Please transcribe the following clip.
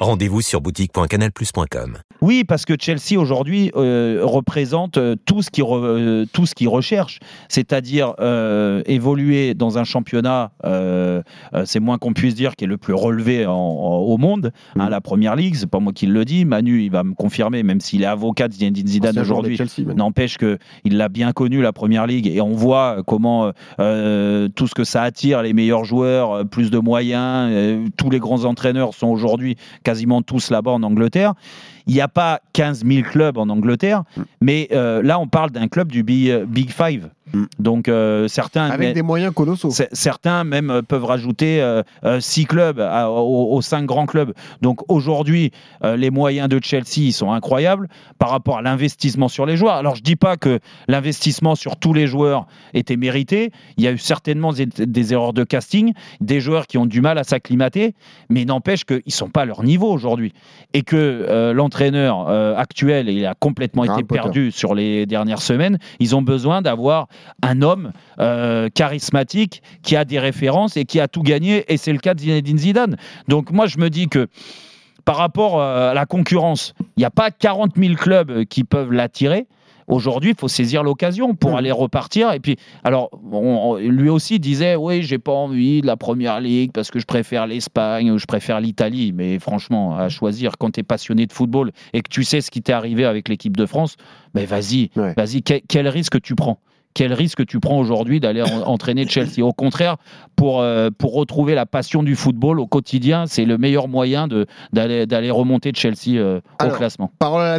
Rendez-vous sur boutique.canalplus.com. Oui, parce que Chelsea aujourd'hui euh, représente euh, tout ce qui euh, tout ce qu'il recherche, c'est-à-dire évoluer dans un championnat, c'est moins qu'on puisse dire, qui est le plus relevé au monde, hein, mm. la Première Ligue. C'est pas moi qui le dis. Manu, il va me confirmer, même s'il est avocat de Zinedine Zidane aujourd'hui. N'empêche que il l'a bien connu la Première Ligue et on voit comment tout ce que ça attire, les meilleurs joueurs, plus de moyens, tous les grands entraîneurs sont aujourd'hui quasiment tous là-bas en Angleterre. Il n'y a pas 15 000 clubs en Angleterre, mm. mais euh, là, on parle d'un club du Big, euh, Big Five. Mm. Donc euh, certains avec des moyens colossaux. Certains même peuvent rajouter six clubs aux, cinq grands clubs. Donc aujourd'hui, les moyens de Chelsea sont incroyables par rapport à l'investissement sur les joueurs. Alors je dis pas que l'investissement sur tous les joueurs était mérité. Il y a eu certainement des, erreurs de casting, des joueurs qui ont du mal à s'acclimater, mais n'empêche qu'ils sont pas à leur niveau aujourd'hui et que l'entraîneur entraîneur euh, actuel, il a complètement été perdu sur les dernières semaines, ils ont besoin d'avoir un homme euh, charismatique qui a des références et qui a tout gagné, et c'est le cas de Zinedine Zidane. Donc moi, je me dis que par rapport euh, à la concurrence, il n'y a pas 40 000 clubs qui peuvent l'attirer. Aujourd'hui, il faut saisir l'occasion pour mm. aller repartir. Et puis, alors, lui aussi disait Oui, j'ai pas envie de la première ligue parce que je préfère l'Espagne ou je préfère l'Italie. Mais franchement, à choisir quand tu es passionné de football et que tu sais ce qui t'est arrivé avec l'équipe de France, ben vas-y, vas-y, quel, risque tu prends? Quel risque tu prends aujourd'hui d'aller entraîner Chelsea Au contraire, pour, euh, pour retrouver la passion du football au quotidien, c'est le meilleur moyen d'aller remonter Chelsea euh, au classement.